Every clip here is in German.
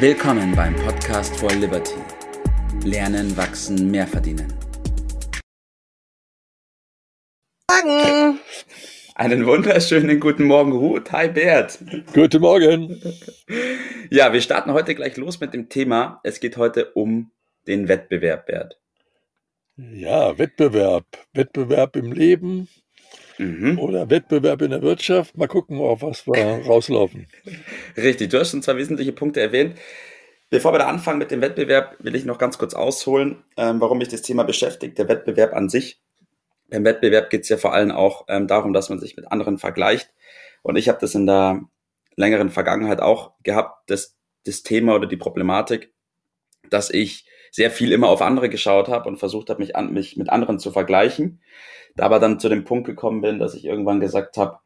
Willkommen beim Podcast for Liberty. Lernen, wachsen, mehr verdienen. Morgen. Einen wunderschönen guten Morgen, Ruth. Hi, Bert. Guten Morgen. Ja, wir starten heute gleich los mit dem Thema. Es geht heute um den Wettbewerb, Bert. Ja, Wettbewerb. Wettbewerb im Leben mhm. oder Wettbewerb in der Wirtschaft. Mal gucken, auf was wir rauslaufen. Richtig, du hast schon zwei wesentliche Punkte erwähnt. Bevor wir da anfangen mit dem Wettbewerb, will ich noch ganz kurz ausholen, ähm, warum mich das Thema beschäftigt. Der Wettbewerb an sich beim Wettbewerb geht es ja vor allem auch ähm, darum, dass man sich mit anderen vergleicht. Und ich habe das in der längeren Vergangenheit auch gehabt, das, das Thema oder die Problematik, dass ich sehr viel immer auf andere geschaut habe und versucht habe, mich, an, mich mit anderen zu vergleichen. Da aber dann zu dem Punkt gekommen bin, dass ich irgendwann gesagt habe,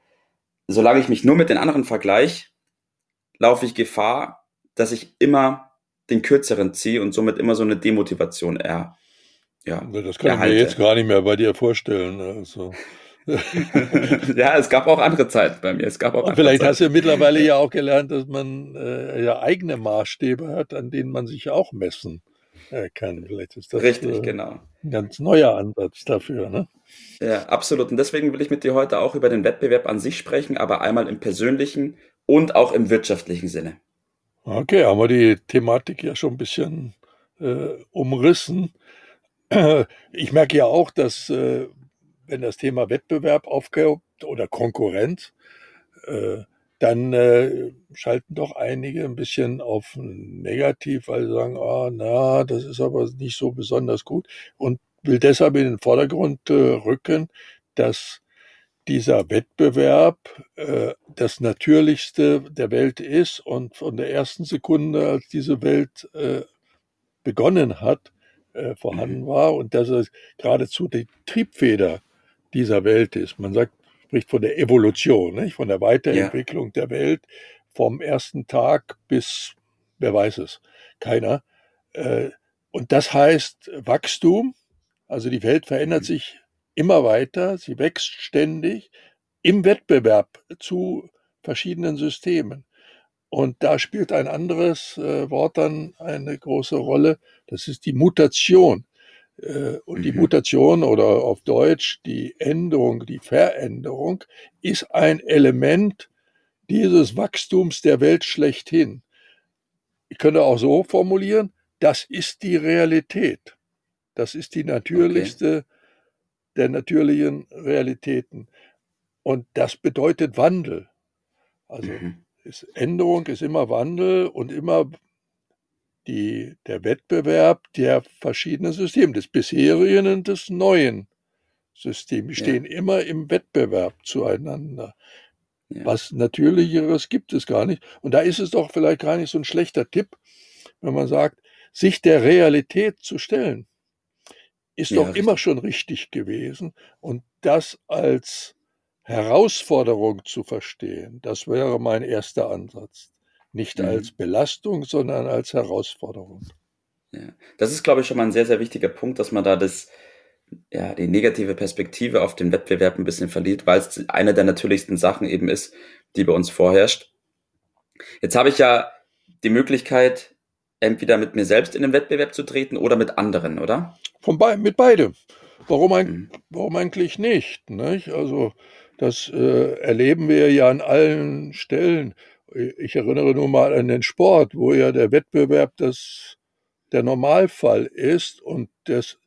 solange ich mich nur mit den anderen vergleiche, laufe ich Gefahr, dass ich immer den kürzeren ziehe und somit immer so eine Demotivation er, ja, das kann erhalte. ich mir jetzt gar nicht mehr bei dir vorstellen. Also. ja, es gab auch andere Zeiten bei mir. Es gab auch vielleicht Zeiten. hast du mittlerweile ja auch gelernt, dass man äh, ja eigene Maßstäbe hat, an denen man sich auch messen kann. Vielleicht ist das Richtig, äh, genau. ein ganz neuer Ansatz dafür. Ne? Ja, absolut. Und deswegen will ich mit dir heute auch über den Wettbewerb an sich sprechen, aber einmal im persönlichen und auch im wirtschaftlichen Sinne. Okay, haben wir die Thematik ja schon ein bisschen äh, umrissen. Ich merke ja auch, dass äh, wenn das Thema Wettbewerb aufkommt oder Konkurrenz, äh, dann äh, schalten doch einige ein bisschen auf negativ, weil sie sagen, ah, na, das ist aber nicht so besonders gut und will deshalb in den Vordergrund äh, rücken, dass dieser Wettbewerb äh, das Natürlichste der Welt ist und von der ersten Sekunde, als diese Welt äh, begonnen hat, äh, vorhanden mhm. war und dass es geradezu die Triebfeder dieser Welt ist. Man sagt, spricht von der Evolution, nicht? von der Weiterentwicklung ja. der Welt vom ersten Tag bis, wer weiß es, keiner. Äh, und das heißt Wachstum, also die Welt verändert mhm. sich immer weiter, sie wächst ständig im Wettbewerb zu verschiedenen Systemen. Und da spielt ein anderes äh, Wort dann eine große Rolle, das ist die Mutation. Äh, und mhm. die Mutation oder auf Deutsch die Änderung, die Veränderung ist ein Element dieses Wachstums der Welt schlechthin. Ich könnte auch so formulieren, das ist die Realität. Das ist die natürlichste okay. der natürlichen Realitäten. Und das bedeutet Wandel. Also mhm. ist Änderung ist immer Wandel und immer die, der Wettbewerb der verschiedenen Systeme, des bisherigen und des neuen Systems. Stehen ja. immer im Wettbewerb zueinander. Ja. Was Natürlicheres gibt es gar nicht. Und da ist es doch vielleicht gar nicht so ein schlechter Tipp, wenn man sagt, sich der Realität zu stellen, ist ja, doch richtig. immer schon richtig gewesen. Und das als Herausforderung zu verstehen, das wäre mein erster Ansatz. Nicht mhm. als Belastung, sondern als Herausforderung. Ja. Das ist, glaube ich, schon mal ein sehr, sehr wichtiger Punkt, dass man da das, ja, die negative Perspektive auf den Wettbewerb ein bisschen verliert, weil es eine der natürlichsten Sachen eben ist, die bei uns vorherrscht. Jetzt habe ich ja die Möglichkeit, entweder mit mir selbst in den Wettbewerb zu treten oder mit anderen, oder? Von be mit beidem. Warum, ein, mhm. warum eigentlich nicht? nicht? Also das äh, erleben wir ja an allen Stellen. Ich erinnere nur mal an den Sport, wo ja der Wettbewerb das der Normalfall ist und das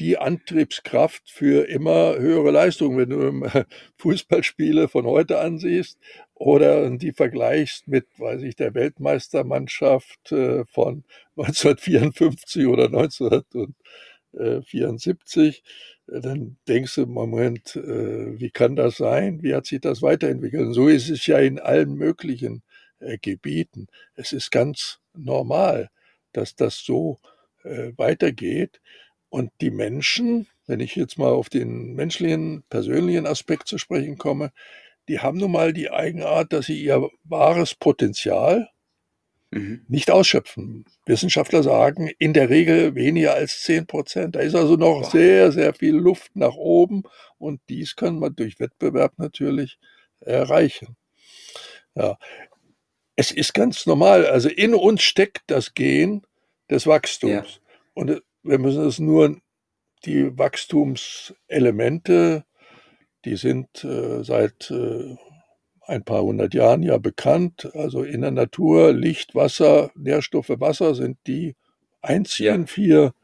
die Antriebskraft für immer höhere Leistung, wenn du Fußballspiele von heute ansiehst oder die vergleichst mit, weiß ich, der Weltmeistermannschaft äh, von 1954 oder 1974, dann denkst du im Moment, äh, wie kann das sein? Wie hat sich das weiterentwickelt? Und so ist es ja in allen möglichen äh, Gebieten. Es ist ganz normal, dass das so äh, weitergeht. Und die Menschen, wenn ich jetzt mal auf den menschlichen, persönlichen Aspekt zu sprechen komme, die haben nun mal die Eigenart, dass sie ihr wahres Potenzial mhm. nicht ausschöpfen. Wissenschaftler sagen in der Regel weniger als 10 Prozent. Da ist also noch wow. sehr, sehr viel Luft nach oben und dies kann man durch Wettbewerb natürlich erreichen. Ja. Es ist ganz normal. Also in uns steckt das Gen des Wachstums. Ja. Und wir müssen es nur, die Wachstumselemente, die sind äh, seit äh, ein paar hundert Jahren ja bekannt. Also in der Natur Licht, Wasser, Nährstoffe, Wasser sind die einzigen ja. vier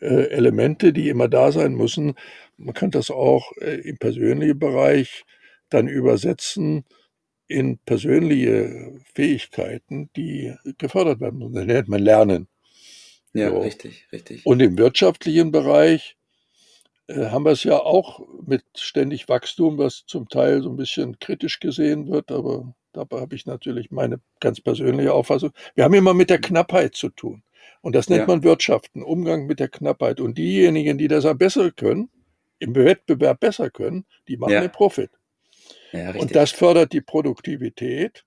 äh, Elemente, die immer da sein müssen. Man kann das auch äh, im persönlichen Bereich dann übersetzen in persönliche Fähigkeiten, die gefördert werden. Und das nennt man Lernen. Ja, so. richtig, richtig. Und im wirtschaftlichen Bereich äh, haben wir es ja auch mit ständig Wachstum, was zum Teil so ein bisschen kritisch gesehen wird, aber dabei habe ich natürlich meine ganz persönliche Auffassung. Wir haben immer mit der Knappheit zu tun. Und das nennt ja. man Wirtschaften, Umgang mit der Knappheit. Und diejenigen, die das besser können, im Wettbewerb besser können, die machen ja. den Profit. Ja, und das fördert die Produktivität.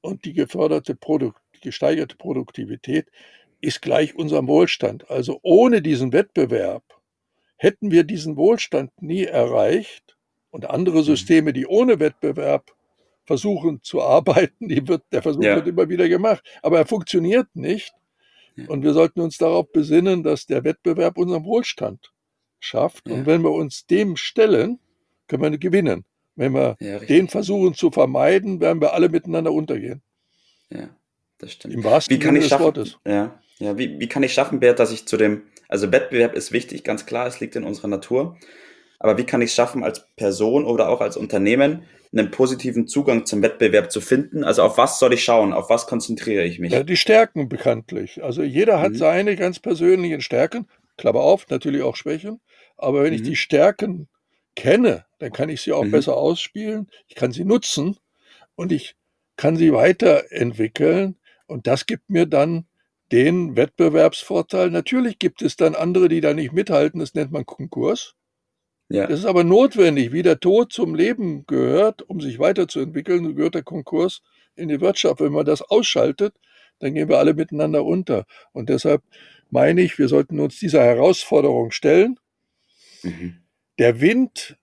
Und die geförderte Produkt, gesteigerte Produktivität ist gleich unserem Wohlstand. Also ohne diesen Wettbewerb hätten wir diesen Wohlstand nie erreicht. Und andere mhm. Systeme, die ohne Wettbewerb versuchen zu arbeiten, die wird, der Versuch ja. wird immer wieder gemacht. Aber er funktioniert nicht, und wir sollten uns darauf besinnen, dass der Wettbewerb unseren Wohlstand schafft. Und wenn wir uns dem stellen, können wir gewinnen. Wenn wir ja, den versuchen zu vermeiden, werden wir alle miteinander untergehen. Ja, das stimmt. Im wahrsten wie kann ich schaffen, Wortes. Ja, ja wie, wie kann ich schaffen, Bert, dass ich zu dem, also Wettbewerb ist wichtig, ganz klar, es liegt in unserer Natur. Aber wie kann ich es schaffen, als Person oder auch als Unternehmen einen positiven Zugang zum Wettbewerb zu finden? Also auf was soll ich schauen? Auf was konzentriere ich mich? Ja, die Stärken bekanntlich. Also jeder hat mhm. seine ganz persönlichen Stärken. Klammer auf, natürlich auch Schwächen. Aber wenn mhm. ich die Stärken kenne, dann kann ich sie auch mhm. besser ausspielen. Ich kann sie nutzen und ich kann sie weiterentwickeln. Und das gibt mir dann den Wettbewerbsvorteil. Natürlich gibt es dann andere, die da nicht mithalten. Das nennt man Konkurs. Ja. Das ist aber notwendig, wie der Tod zum Leben gehört, um sich weiterzuentwickeln, gehört der Konkurs in die Wirtschaft. Wenn man das ausschaltet, dann gehen wir alle miteinander unter. Und deshalb meine ich, wir sollten uns dieser Herausforderung stellen. Mhm. Der Wind,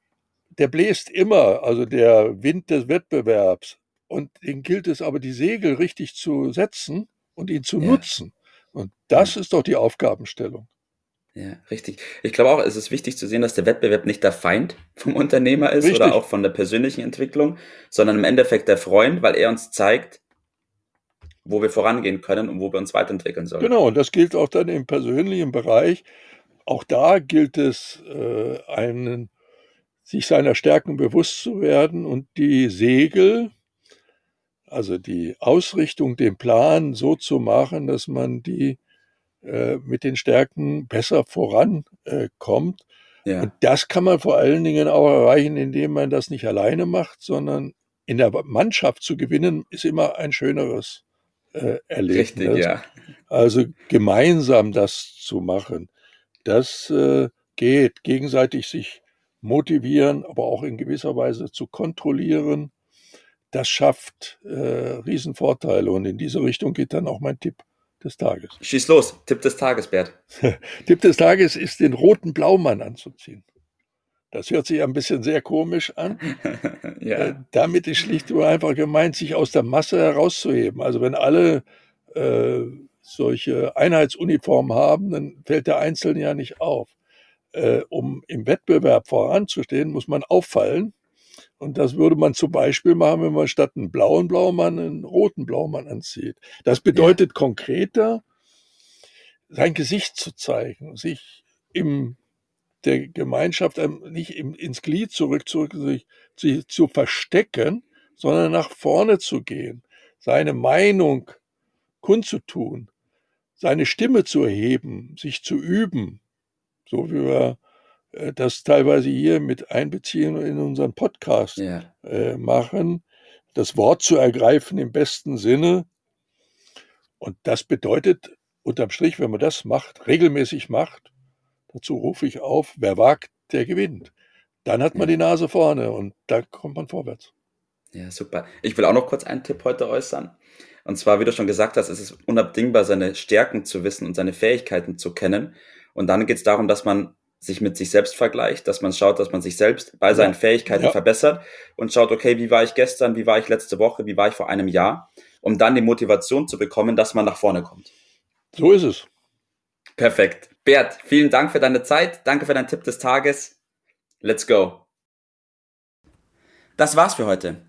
der bläst immer, also der Wind des Wettbewerbs. Und den gilt es aber, die Segel richtig zu setzen und ihn zu ja. nutzen. Und das ja. ist doch die Aufgabenstellung. Ja, richtig. Ich glaube auch, es ist wichtig zu sehen, dass der Wettbewerb nicht der Feind vom Unternehmer ist richtig. oder auch von der persönlichen Entwicklung, sondern im Endeffekt der Freund, weil er uns zeigt, wo wir vorangehen können und wo wir uns weiterentwickeln sollen. Genau, und das gilt auch dann im persönlichen Bereich. Auch da gilt es, äh, einen, sich seiner Stärken bewusst zu werden und die Segel, also die Ausrichtung, den Plan so zu machen, dass man die äh, mit den Stärken besser vorankommt. Äh, ja. Und das kann man vor allen Dingen auch erreichen, indem man das nicht alleine macht, sondern in der Mannschaft zu gewinnen, ist immer ein schöneres äh, Erlebnis. Richtig, ja. Also gemeinsam das zu machen, das äh, geht, gegenseitig sich motivieren, aber auch in gewisser Weise zu kontrollieren. Das schafft äh, Riesenvorteile und in diese Richtung geht dann auch mein Tipp des Tages. Schieß los, Tipp des Tages, Bert. Tipp des Tages ist, den roten Blaumann anzuziehen. Das hört sich ein bisschen sehr komisch an. ja. Äh, damit ist schlicht und einfach gemeint, sich aus der Masse herauszuheben. Also wenn alle äh, solche Einheitsuniformen haben, dann fällt der Einzelne ja nicht auf. Äh, um im Wettbewerb voranzustehen, muss man auffallen und das würde man zum Beispiel machen, wenn man statt einen blauen Blaumann einen roten Blaumann anzieht. Das bedeutet ja. konkreter, sein Gesicht zu zeigen, sich im der Gemeinschaft nicht im, ins Glied zurück, zurück sich, sich zu verstecken, sondern nach vorne zu gehen, seine Meinung kundzutun, seine Stimme zu erheben, sich zu üben, so wie wir äh, das teilweise hier mit einbeziehen und in unseren Podcast ja. äh, machen, das Wort zu ergreifen im besten Sinne. Und das bedeutet unterm Strich, wenn man das macht, regelmäßig macht, dazu rufe ich auf, wer wagt, der gewinnt. Dann hat man ja. die Nase vorne und da kommt man vorwärts. Ja, super. Ich will auch noch kurz einen Tipp heute äußern. Und zwar, wie du schon gesagt hast, ist es unabdingbar, seine Stärken zu wissen und seine Fähigkeiten zu kennen. Und dann geht es darum, dass man sich mit sich selbst vergleicht, dass man schaut, dass man sich selbst bei seinen Fähigkeiten ja. verbessert und schaut, okay, wie war ich gestern, wie war ich letzte Woche, wie war ich vor einem Jahr um dann die Motivation zu bekommen, dass man nach vorne kommt. So ist es. Perfekt. Bert, vielen Dank für deine Zeit. Danke für deinen Tipp des Tages. Let's go. Das war's für heute.